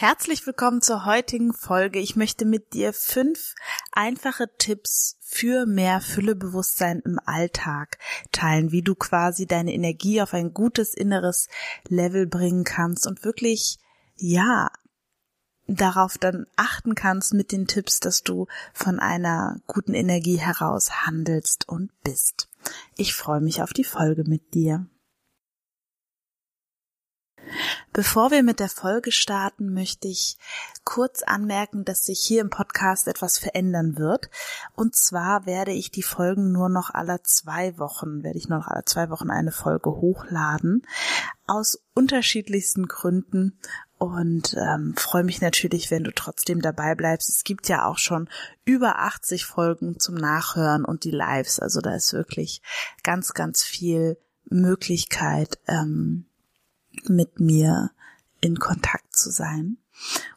Herzlich willkommen zur heutigen Folge. Ich möchte mit dir fünf einfache Tipps für mehr Füllebewusstsein im Alltag teilen, wie du quasi deine Energie auf ein gutes inneres Level bringen kannst und wirklich, ja, darauf dann achten kannst mit den Tipps, dass du von einer guten Energie heraus handelst und bist. Ich freue mich auf die Folge mit dir. Bevor wir mit der Folge starten, möchte ich kurz anmerken, dass sich hier im Podcast etwas verändern wird. Und zwar werde ich die Folgen nur noch alle zwei Wochen, werde ich nur noch alle zwei Wochen eine Folge hochladen. Aus unterschiedlichsten Gründen und ähm, freue mich natürlich, wenn du trotzdem dabei bleibst. Es gibt ja auch schon über 80 Folgen zum Nachhören und die Lives. Also da ist wirklich ganz, ganz viel Möglichkeit, ähm, mit mir in Kontakt zu sein.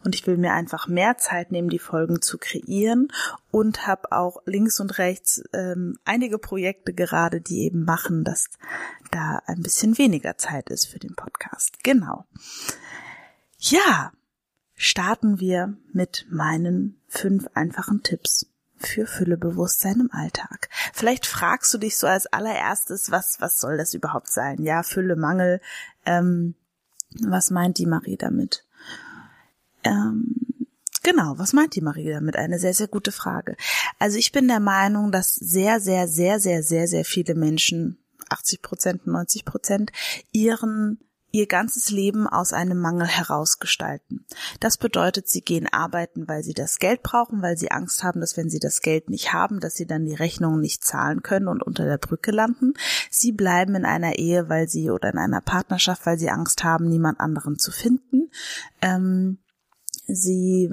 Und ich will mir einfach mehr Zeit nehmen, die Folgen zu kreieren und habe auch links und rechts ähm, einige Projekte gerade, die eben machen, dass da ein bisschen weniger Zeit ist für den Podcast. Genau. Ja, starten wir mit meinen fünf einfachen Tipps für Füllebewusstsein im Alltag. Vielleicht fragst du dich so als allererstes, was, was soll das überhaupt sein? Ja, Fülle, Mangel, ähm, was meint die Marie damit? Ähm, genau, was meint die Marie damit? Eine sehr, sehr gute Frage. Also ich bin der Meinung, dass sehr, sehr, sehr, sehr, sehr, sehr viele Menschen, 80 Prozent, 90 Prozent, ihren ihr ganzes Leben aus einem Mangel herausgestalten. Das bedeutet, sie gehen arbeiten, weil sie das Geld brauchen, weil sie Angst haben, dass wenn sie das Geld nicht haben, dass sie dann die Rechnungen nicht zahlen können und unter der Brücke landen. Sie bleiben in einer Ehe, weil sie oder in einer Partnerschaft, weil sie Angst haben, niemand anderen zu finden. Ähm, sie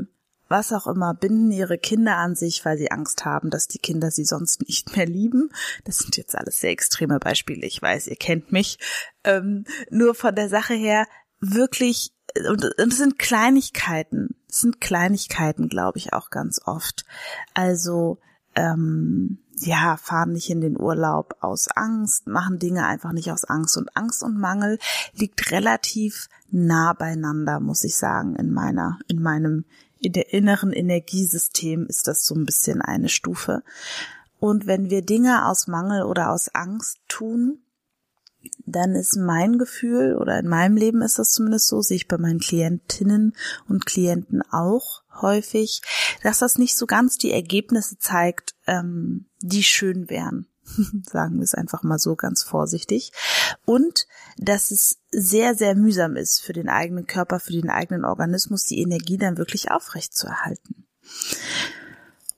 was auch immer, binden ihre Kinder an sich, weil sie Angst haben, dass die Kinder sie sonst nicht mehr lieben. Das sind jetzt alles sehr extreme Beispiele. Ich weiß, ihr kennt mich. Ähm, nur von der Sache her wirklich, und, es sind Kleinigkeiten. Es sind Kleinigkeiten, glaube ich, auch ganz oft. Also, ähm, ja, fahren nicht in den Urlaub aus Angst, machen Dinge einfach nicht aus Angst. Und Angst und Mangel liegt relativ nah beieinander, muss ich sagen, in meiner, in meinem in der inneren Energiesystem ist das so ein bisschen eine Stufe. Und wenn wir Dinge aus Mangel oder aus Angst tun, dann ist mein Gefühl oder in meinem Leben ist das zumindest so, sehe ich bei meinen Klientinnen und Klienten auch häufig, dass das nicht so ganz die Ergebnisse zeigt, ähm, die schön wären. sagen wir es einfach mal so ganz vorsichtig. Und dass es sehr, sehr mühsam ist für den eigenen Körper, für den eigenen Organismus, die Energie dann wirklich aufrecht zu erhalten.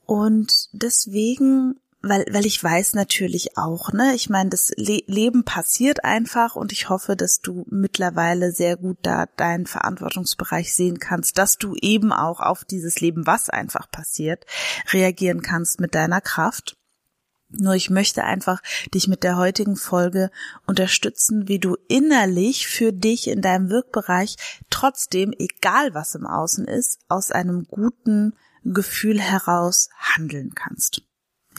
Und deswegen weil, weil ich weiß natürlich auch, ne, ich meine, das Le Leben passiert einfach und ich hoffe, dass du mittlerweile sehr gut da deinen Verantwortungsbereich sehen kannst, dass du eben auch auf dieses Leben, was einfach passiert, reagieren kannst mit deiner Kraft. Nur ich möchte einfach dich mit der heutigen Folge unterstützen, wie du innerlich für dich in deinem Wirkbereich trotzdem, egal was im Außen ist, aus einem guten Gefühl heraus handeln kannst.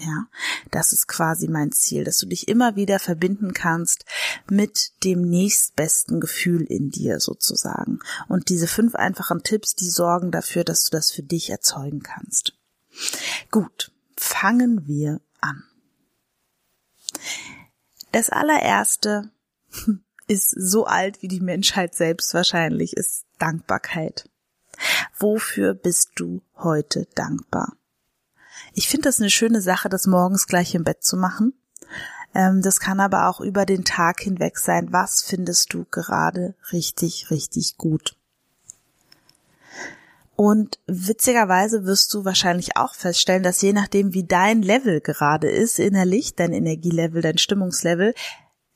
Ja, das ist quasi mein Ziel, dass du dich immer wieder verbinden kannst mit dem nächstbesten Gefühl in dir sozusagen. Und diese fünf einfachen Tipps, die sorgen dafür, dass du das für dich erzeugen kannst. Gut, fangen wir an. Das allererste ist so alt wie die Menschheit selbst wahrscheinlich, ist Dankbarkeit. Wofür bist du heute dankbar? Ich finde das eine schöne Sache, das morgens gleich im Bett zu machen. Ähm, das kann aber auch über den Tag hinweg sein. Was findest du gerade richtig, richtig gut? Und witzigerweise wirst du wahrscheinlich auch feststellen, dass je nachdem, wie dein Level gerade ist, innerlich, dein Energielevel, dein Stimmungslevel,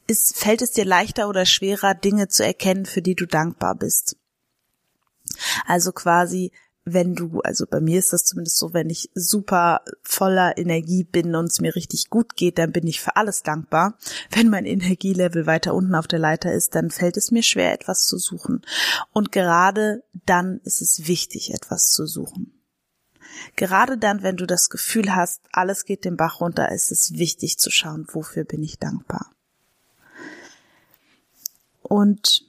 ist, fällt es dir leichter oder schwerer, Dinge zu erkennen, für die du dankbar bist? Also quasi, wenn du, also bei mir ist das zumindest so, wenn ich super voller Energie bin und es mir richtig gut geht, dann bin ich für alles dankbar. Wenn mein Energielevel weiter unten auf der Leiter ist, dann fällt es mir schwer, etwas zu suchen. Und gerade dann ist es wichtig, etwas zu suchen. Gerade dann, wenn du das Gefühl hast, alles geht den Bach runter, ist es wichtig zu schauen, wofür bin ich dankbar. Und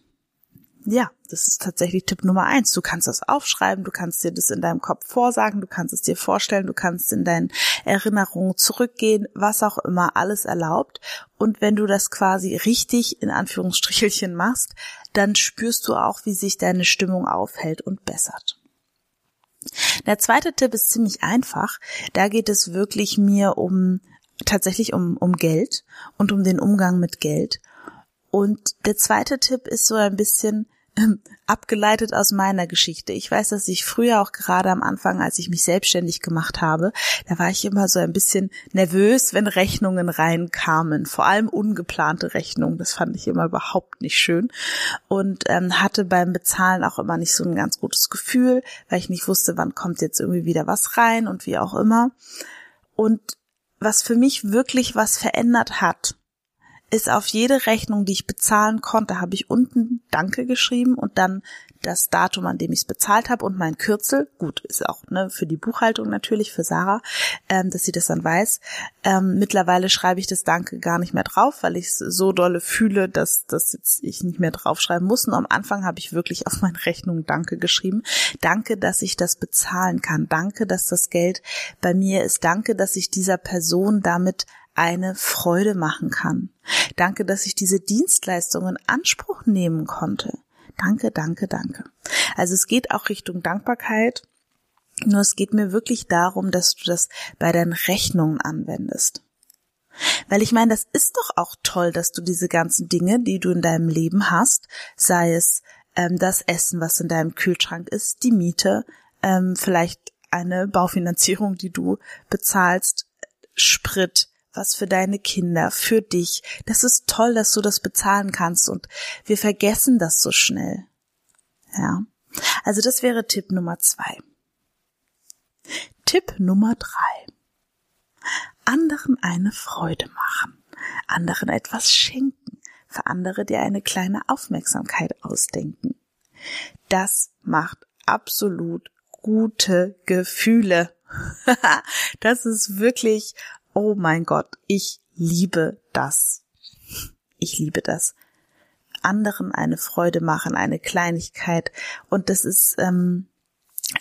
ja, das ist tatsächlich Tipp Nummer eins. Du kannst das aufschreiben, du kannst dir das in deinem Kopf vorsagen, du kannst es dir vorstellen, du kannst in deinen Erinnerungen zurückgehen, was auch immer, alles erlaubt. Und wenn du das quasi richtig in Anführungsstrichelchen machst, dann spürst du auch, wie sich deine Stimmung aufhält und bessert. Der zweite Tipp ist ziemlich einfach. Da geht es wirklich mir um tatsächlich um, um Geld und um den Umgang mit Geld. Und der zweite Tipp ist so ein bisschen, abgeleitet aus meiner Geschichte. Ich weiß, dass ich früher auch gerade am Anfang, als ich mich selbstständig gemacht habe, da war ich immer so ein bisschen nervös, wenn Rechnungen reinkamen, vor allem ungeplante Rechnungen. Das fand ich immer überhaupt nicht schön und ähm, hatte beim Bezahlen auch immer nicht so ein ganz gutes Gefühl, weil ich nicht wusste, wann kommt jetzt irgendwie wieder was rein und wie auch immer. Und was für mich wirklich was verändert hat, ist auf jede Rechnung, die ich bezahlen konnte, habe ich unten Danke geschrieben und dann das Datum, an dem ich es bezahlt habe und mein Kürzel. Gut, ist auch ne, für die Buchhaltung natürlich, für Sarah, ähm, dass sie das dann weiß. Ähm, mittlerweile schreibe ich das Danke gar nicht mehr drauf, weil ich es so dolle fühle, dass das jetzt ich nicht mehr draufschreiben muss. Und am Anfang habe ich wirklich auf meine Rechnung Danke geschrieben. Danke, dass ich das bezahlen kann. Danke, dass das Geld bei mir ist. Danke, dass ich dieser Person damit eine Freude machen kann. Danke, dass ich diese Dienstleistung in Anspruch nehmen konnte. Danke, danke, danke. Also es geht auch Richtung Dankbarkeit. Nur es geht mir wirklich darum, dass du das bei deinen Rechnungen anwendest. Weil ich meine, das ist doch auch toll, dass du diese ganzen Dinge, die du in deinem Leben hast, sei es ähm, das Essen, was in deinem Kühlschrank ist, die Miete, ähm, vielleicht eine Baufinanzierung, die du bezahlst, Sprit, was für deine Kinder, für dich. Das ist toll, dass du das bezahlen kannst und wir vergessen das so schnell. Ja. Also das wäre Tipp Nummer zwei. Tipp Nummer drei. Anderen eine Freude machen. Anderen etwas schenken. Für andere dir eine kleine Aufmerksamkeit ausdenken. Das macht absolut gute Gefühle. das ist wirklich oh mein Gott, ich liebe das. Ich liebe das. Anderen eine Freude machen, eine Kleinigkeit. Und das ist ähm,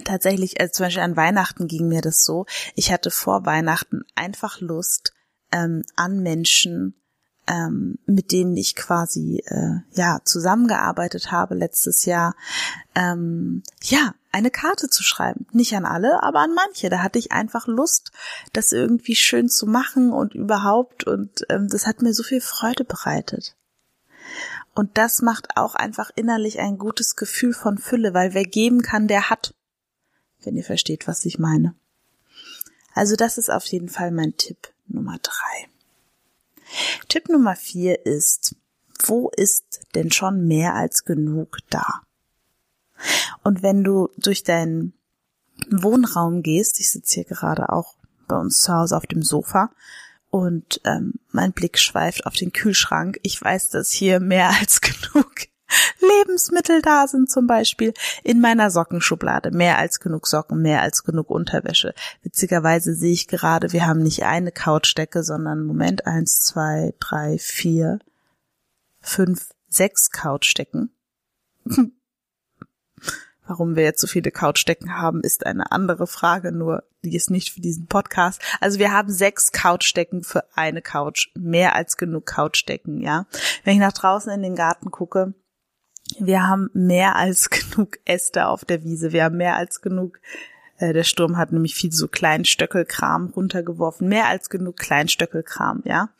tatsächlich, also zum Beispiel an Weihnachten ging mir das so. Ich hatte vor Weihnachten einfach Lust, ähm, an Menschen ähm, mit denen ich quasi äh, ja zusammengearbeitet habe letztes Jahr, ähm, ja eine Karte zu schreiben. Nicht an alle, aber an manche. Da hatte ich einfach Lust, das irgendwie schön zu machen und überhaupt und ähm, das hat mir so viel Freude bereitet. Und das macht auch einfach innerlich ein gutes Gefühl von Fülle, weil wer geben kann, der hat. Wenn ihr versteht, was ich meine. Also das ist auf jeden Fall mein Tipp Nummer drei. Tipp Nummer vier ist, wo ist denn schon mehr als genug da? Und wenn du durch deinen Wohnraum gehst, ich sitze hier gerade auch bei uns zu Hause auf dem Sofa und ähm, mein Blick schweift auf den Kühlschrank. Ich weiß, dass hier mehr als genug Lebensmittel da sind zum Beispiel in meiner Sockenschublade. Mehr als genug Socken, mehr als genug Unterwäsche. Witzigerweise sehe ich gerade, wir haben nicht eine Couchdecke, sondern Moment eins, zwei, drei, vier, fünf, sechs Couchdecken. Warum wir jetzt so viele Couchdecken haben, ist eine andere Frage, nur die ist nicht für diesen Podcast. Also wir haben sechs Couchdecken für eine Couch. Mehr als genug Couchdecken, ja. Wenn ich nach draußen in den Garten gucke, wir haben mehr als genug Äste auf der Wiese. Wir haben mehr als genug äh, der Sturm hat nämlich viel so Kleinstöckelkram runtergeworfen, mehr als genug Kleinstöckelkram, ja.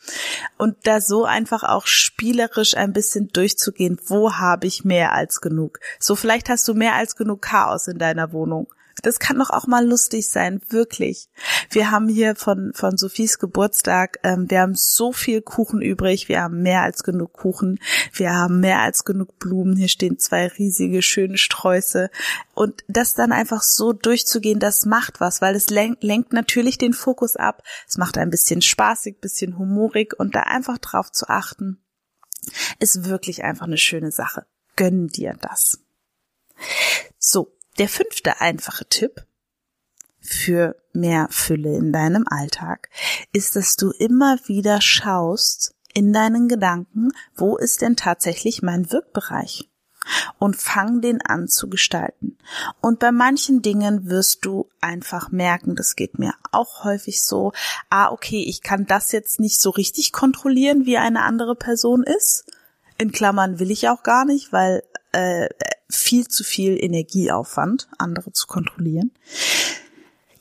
Und da so einfach auch spielerisch ein bisschen durchzugehen, wo habe ich mehr als genug? So vielleicht hast du mehr als genug Chaos in deiner Wohnung. Das kann doch auch mal lustig sein, wirklich. Wir haben hier von, von Sophies Geburtstag, ähm, wir haben so viel Kuchen übrig, wir haben mehr als genug Kuchen, wir haben mehr als genug Blumen, hier stehen zwei riesige, schöne Sträuße. Und das dann einfach so durchzugehen, das macht was, weil es lenkt, lenkt natürlich den Fokus ab, es macht ein bisschen spaßig, bisschen humorig und da einfach drauf zu achten, ist wirklich einfach eine schöne Sache. Gönn dir das. So, der fünfte einfache Tipp für mehr Fülle in deinem Alltag ist, dass du immer wieder schaust in deinen Gedanken, wo ist denn tatsächlich mein Wirkbereich? Und fang den an zu gestalten. Und bei manchen Dingen wirst du einfach merken, das geht mir auch häufig so, ah, okay, ich kann das jetzt nicht so richtig kontrollieren, wie eine andere Person ist. In Klammern will ich auch gar nicht, weil äh, viel zu viel Energieaufwand, andere zu kontrollieren.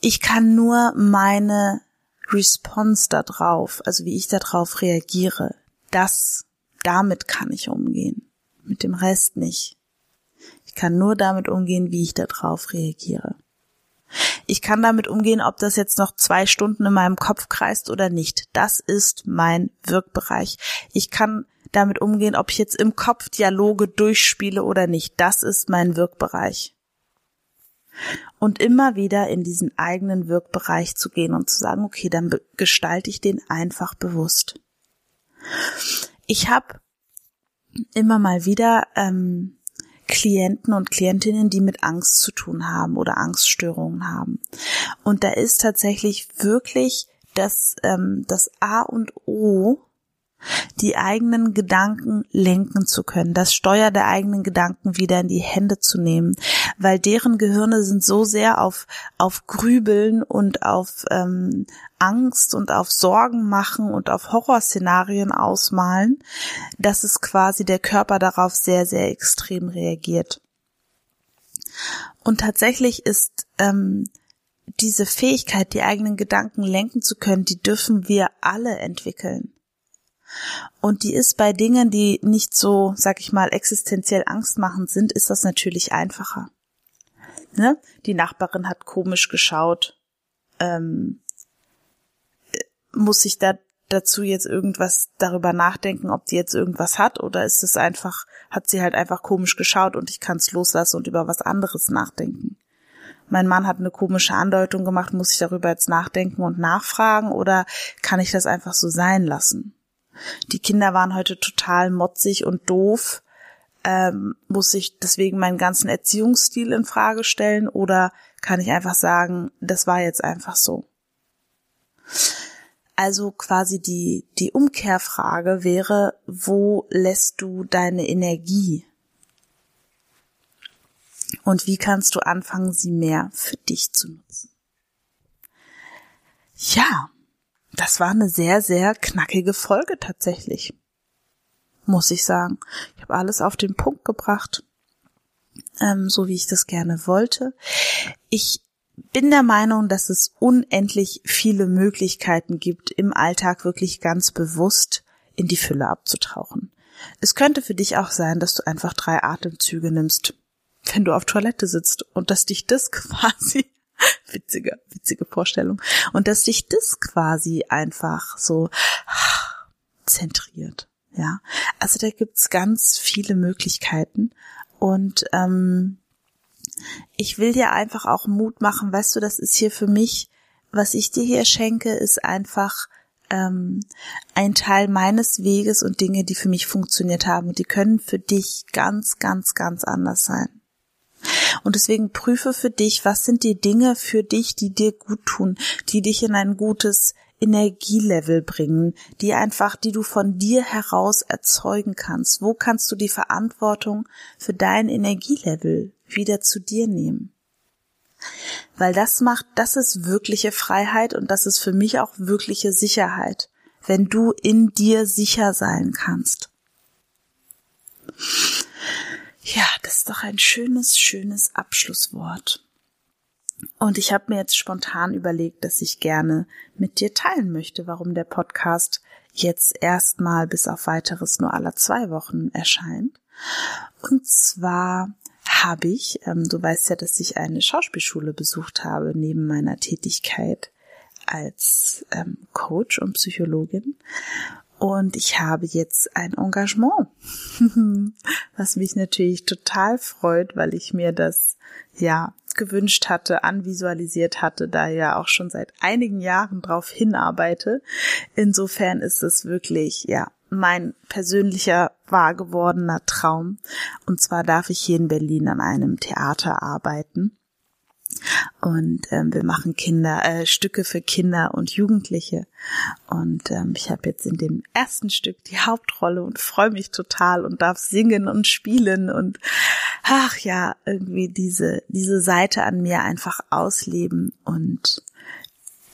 Ich kann nur meine Response darauf, also wie ich darauf reagiere, das, damit kann ich umgehen. Mit dem Rest nicht. Ich kann nur damit umgehen, wie ich darauf reagiere. Ich kann damit umgehen, ob das jetzt noch zwei Stunden in meinem Kopf kreist oder nicht. Das ist mein Wirkbereich. Ich kann damit umgehen, ob ich jetzt im Kopf Dialoge durchspiele oder nicht. Das ist mein Wirkbereich. Und immer wieder in diesen eigenen Wirkbereich zu gehen und zu sagen, okay, dann gestalte ich den einfach bewusst. Ich habe immer mal wieder ähm, Klienten und Klientinnen, die mit Angst zu tun haben oder Angststörungen haben. Und da ist tatsächlich wirklich das, ähm, das A und O die eigenen Gedanken lenken zu können, das Steuer der eigenen Gedanken wieder in die Hände zu nehmen, weil deren Gehirne sind so sehr auf, auf Grübeln und auf ähm, Angst und auf Sorgen machen und auf Horrorszenarien ausmalen, dass es quasi der Körper darauf sehr, sehr extrem reagiert. Und tatsächlich ist ähm, diese Fähigkeit, die eigenen Gedanken lenken zu können, die dürfen wir alle entwickeln. Und die ist bei Dingen, die nicht so, sag ich mal, existenziell angstmachend sind, ist das natürlich einfacher. Ne? Die Nachbarin hat komisch geschaut. Ähm, muss ich da dazu jetzt irgendwas darüber nachdenken, ob die jetzt irgendwas hat oder ist es einfach, hat sie halt einfach komisch geschaut und ich kann es loslassen und über was anderes nachdenken. Mein Mann hat eine komische Andeutung gemacht, muss ich darüber jetzt nachdenken und nachfragen oder kann ich das einfach so sein lassen? Die Kinder waren heute total motzig und doof, ähm, muss ich deswegen meinen ganzen Erziehungsstil in Frage stellen oder kann ich einfach sagen, das war jetzt einfach so? Also quasi die, die Umkehrfrage wäre, wo lässt du deine Energie? Und wie kannst du anfangen, sie mehr für dich zu nutzen? Ja, das war eine sehr, sehr knackige Folge tatsächlich. Muss ich sagen. Ich habe alles auf den Punkt gebracht, ähm, so wie ich das gerne wollte. Ich bin der Meinung, dass es unendlich viele Möglichkeiten gibt, im Alltag wirklich ganz bewusst in die Fülle abzutauchen. Es könnte für dich auch sein, dass du einfach drei Atemzüge nimmst, wenn du auf Toilette sitzt und dass dich das quasi witzige, witzige Vorstellung. Und dass dich das quasi einfach so zentriert. Ja, also da gibt's ganz viele Möglichkeiten und ähm, ich will dir einfach auch Mut machen. Weißt du, das ist hier für mich, was ich dir hier schenke, ist einfach ähm, ein Teil meines Weges und Dinge, die für mich funktioniert haben und die können für dich ganz, ganz, ganz anders sein. Und deswegen prüfe für dich, was sind die Dinge für dich, die dir gut tun, die dich in ein gutes Energielevel bringen, die einfach, die du von dir heraus erzeugen kannst. Wo kannst du die Verantwortung für dein Energielevel wieder zu dir nehmen? Weil das macht, das ist wirkliche Freiheit und das ist für mich auch wirkliche Sicherheit, wenn du in dir sicher sein kannst. Ja, das ist doch ein schönes, schönes Abschlusswort. Und ich habe mir jetzt spontan überlegt, dass ich gerne mit dir teilen möchte, warum der Podcast jetzt erstmal bis auf weiteres nur alle zwei Wochen erscheint. Und zwar habe ich, ähm, du weißt ja, dass ich eine Schauspielschule besucht habe neben meiner Tätigkeit als ähm, Coach und Psychologin. Und ich habe jetzt ein Engagement, was mich natürlich total freut, weil ich mir das ja gewünscht hatte, anvisualisiert hatte, da ja auch schon seit einigen Jahren drauf hinarbeite. Insofern ist es wirklich, ja, mein persönlicher wahr gewordener Traum. Und zwar darf ich hier in Berlin an einem Theater arbeiten. Und ähm, wir machen Kinder, äh, Stücke für Kinder und Jugendliche. Und ähm, ich habe jetzt in dem ersten Stück die Hauptrolle und freue mich total und darf singen und spielen und ach ja, irgendwie diese, diese Seite an mir einfach ausleben und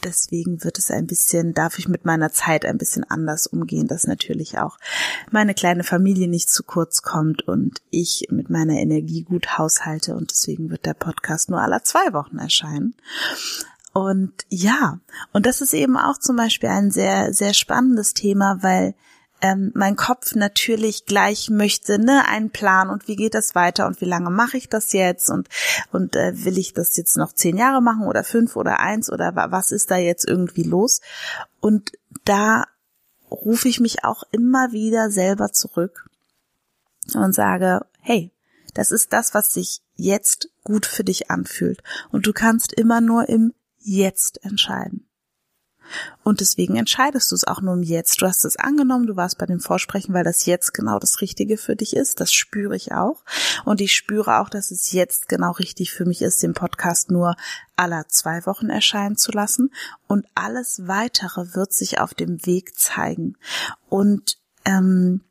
deswegen wird es ein bisschen, darf ich mit meiner Zeit ein bisschen anders umgehen, dass natürlich auch meine kleine Familie nicht zu kurz kommt und ich mit meiner Energie gut haushalte und deswegen wird der Podcast nur alle zwei Wochen erscheinen. Und ja, und das ist eben auch zum Beispiel ein sehr, sehr spannendes Thema, weil ähm, mein Kopf natürlich gleich möchte, ne, einen Plan und wie geht das weiter und wie lange mache ich das jetzt und und äh, will ich das jetzt noch zehn Jahre machen oder fünf oder eins oder was ist da jetzt irgendwie los? Und da rufe ich mich auch immer wieder selber zurück und sage, hey, das ist das, was sich jetzt gut für dich anfühlt. Und du kannst immer nur im Jetzt entscheiden. Und deswegen entscheidest du es auch nur im Jetzt. Du hast es angenommen, du warst bei dem Vorsprechen, weil das jetzt genau das Richtige für dich ist. Das spüre ich auch. Und ich spüre auch, dass es jetzt genau richtig für mich ist, den Podcast nur aller zwei Wochen erscheinen zu lassen. Und alles weitere wird sich auf dem Weg zeigen. Und ähm,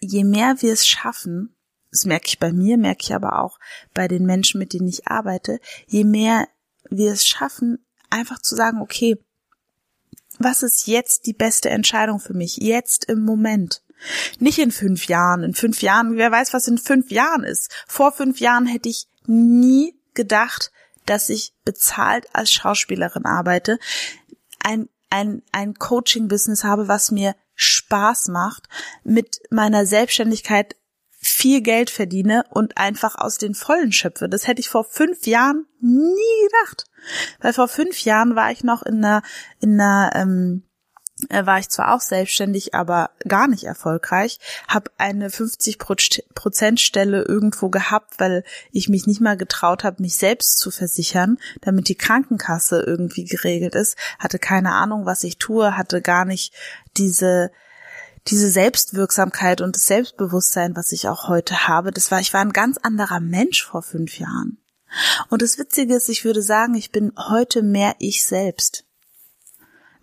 je mehr wir es schaffen, das merke ich bei mir, merke ich aber auch bei den Menschen, mit denen ich arbeite, je mehr wir es schaffen, einfach zu sagen, okay, was ist jetzt die beste Entscheidung für mich, jetzt im Moment? Nicht in fünf Jahren. In fünf Jahren, wer weiß, was in fünf Jahren ist. Vor fünf Jahren hätte ich nie gedacht, dass ich bezahlt als Schauspielerin arbeite, ein, ein, ein Coaching-Business habe, was mir Spaß macht, mit meiner Selbstständigkeit viel Geld verdiene und einfach aus den Vollen schöpfe. Das hätte ich vor fünf Jahren nie gedacht. Weil vor fünf Jahren war ich noch in einer, in einer, ähm, äh, war ich zwar auch selbstständig, aber gar nicht erfolgreich, habe eine 50 Prozent Stelle irgendwo gehabt, weil ich mich nicht mal getraut habe, mich selbst zu versichern, damit die Krankenkasse irgendwie geregelt ist, hatte keine Ahnung, was ich tue, hatte gar nicht diese diese Selbstwirksamkeit und das Selbstbewusstsein, was ich auch heute habe, das war, ich war ein ganz anderer Mensch vor fünf Jahren. Und das Witzige ist, ich würde sagen, ich bin heute mehr ich selbst,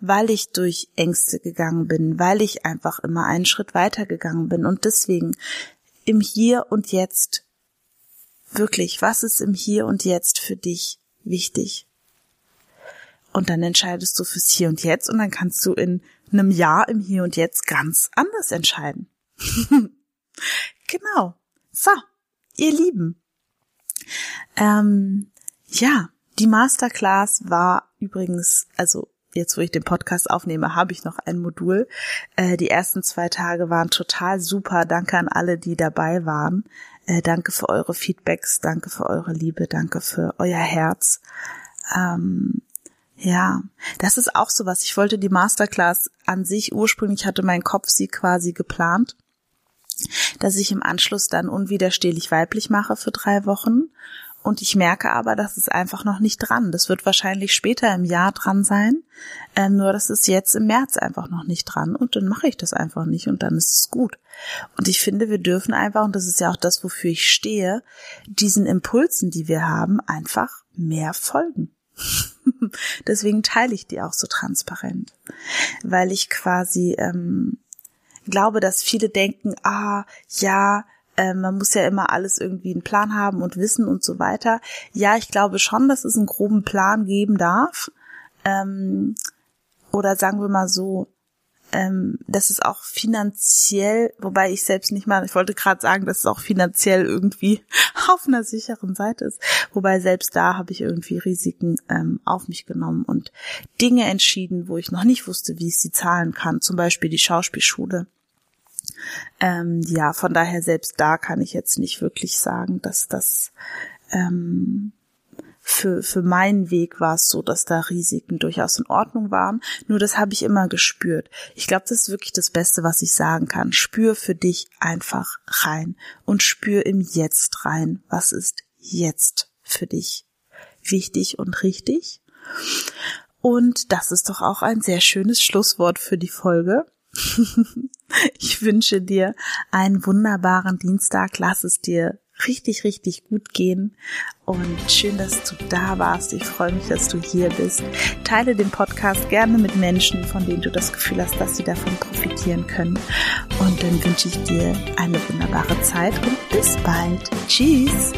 weil ich durch Ängste gegangen bin, weil ich einfach immer einen Schritt weiter gegangen bin und deswegen im Hier und Jetzt wirklich, was ist im Hier und Jetzt für dich wichtig? Und dann entscheidest du fürs Hier und Jetzt und dann kannst du in einem Jahr im Hier und Jetzt ganz anders entscheiden. genau. So, ihr Lieben. Ähm, ja, die Masterclass war übrigens, also jetzt wo ich den Podcast aufnehme, habe ich noch ein Modul. Äh, die ersten zwei Tage waren total super. Danke an alle, die dabei waren. Äh, danke für eure Feedbacks, danke für eure Liebe, danke für euer Herz. Ähm, ja, das ist auch so was. Ich wollte die Masterclass an sich ursprünglich hatte mein Kopf sie quasi geplant, dass ich im Anschluss dann unwiderstehlich weiblich mache für drei Wochen. Und ich merke aber, das ist einfach noch nicht dran. Das wird wahrscheinlich später im Jahr dran sein. Ähm, nur das ist jetzt im März einfach noch nicht dran. Und dann mache ich das einfach nicht und dann ist es gut. Und ich finde, wir dürfen einfach, und das ist ja auch das, wofür ich stehe, diesen Impulsen, die wir haben, einfach mehr folgen. Deswegen teile ich die auch so transparent, weil ich quasi ähm, glaube, dass viele denken, ah, ja, äh, man muss ja immer alles irgendwie einen Plan haben und wissen und so weiter. Ja, ich glaube schon, dass es einen groben Plan geben darf. Ähm, oder sagen wir mal so, ähm, dass es auch finanziell, wobei ich selbst nicht mal, ich wollte gerade sagen, dass es auch finanziell irgendwie auf einer sicheren Seite ist, wobei selbst da habe ich irgendwie Risiken ähm, auf mich genommen und Dinge entschieden, wo ich noch nicht wusste, wie ich sie zahlen kann, zum Beispiel die Schauspielschule. Ähm, ja, von daher selbst da kann ich jetzt nicht wirklich sagen, dass das ähm, für, für meinen Weg war es so, dass da Risiken durchaus in Ordnung waren. Nur das habe ich immer gespürt. Ich glaube, das ist wirklich das Beste, was ich sagen kann. Spür für dich einfach rein und spür im Jetzt rein. Was ist jetzt für dich wichtig und richtig? Und das ist doch auch ein sehr schönes Schlusswort für die Folge. ich wünsche dir einen wunderbaren Dienstag. Lass es dir richtig, richtig gut gehen. Und schön, dass du da warst. Ich freue mich, dass du hier bist. Teile den Podcast gerne mit Menschen, von denen du das Gefühl hast, dass sie davon profitieren können. Und dann wünsche ich dir eine wunderbare Zeit und bis bald. Tschüss.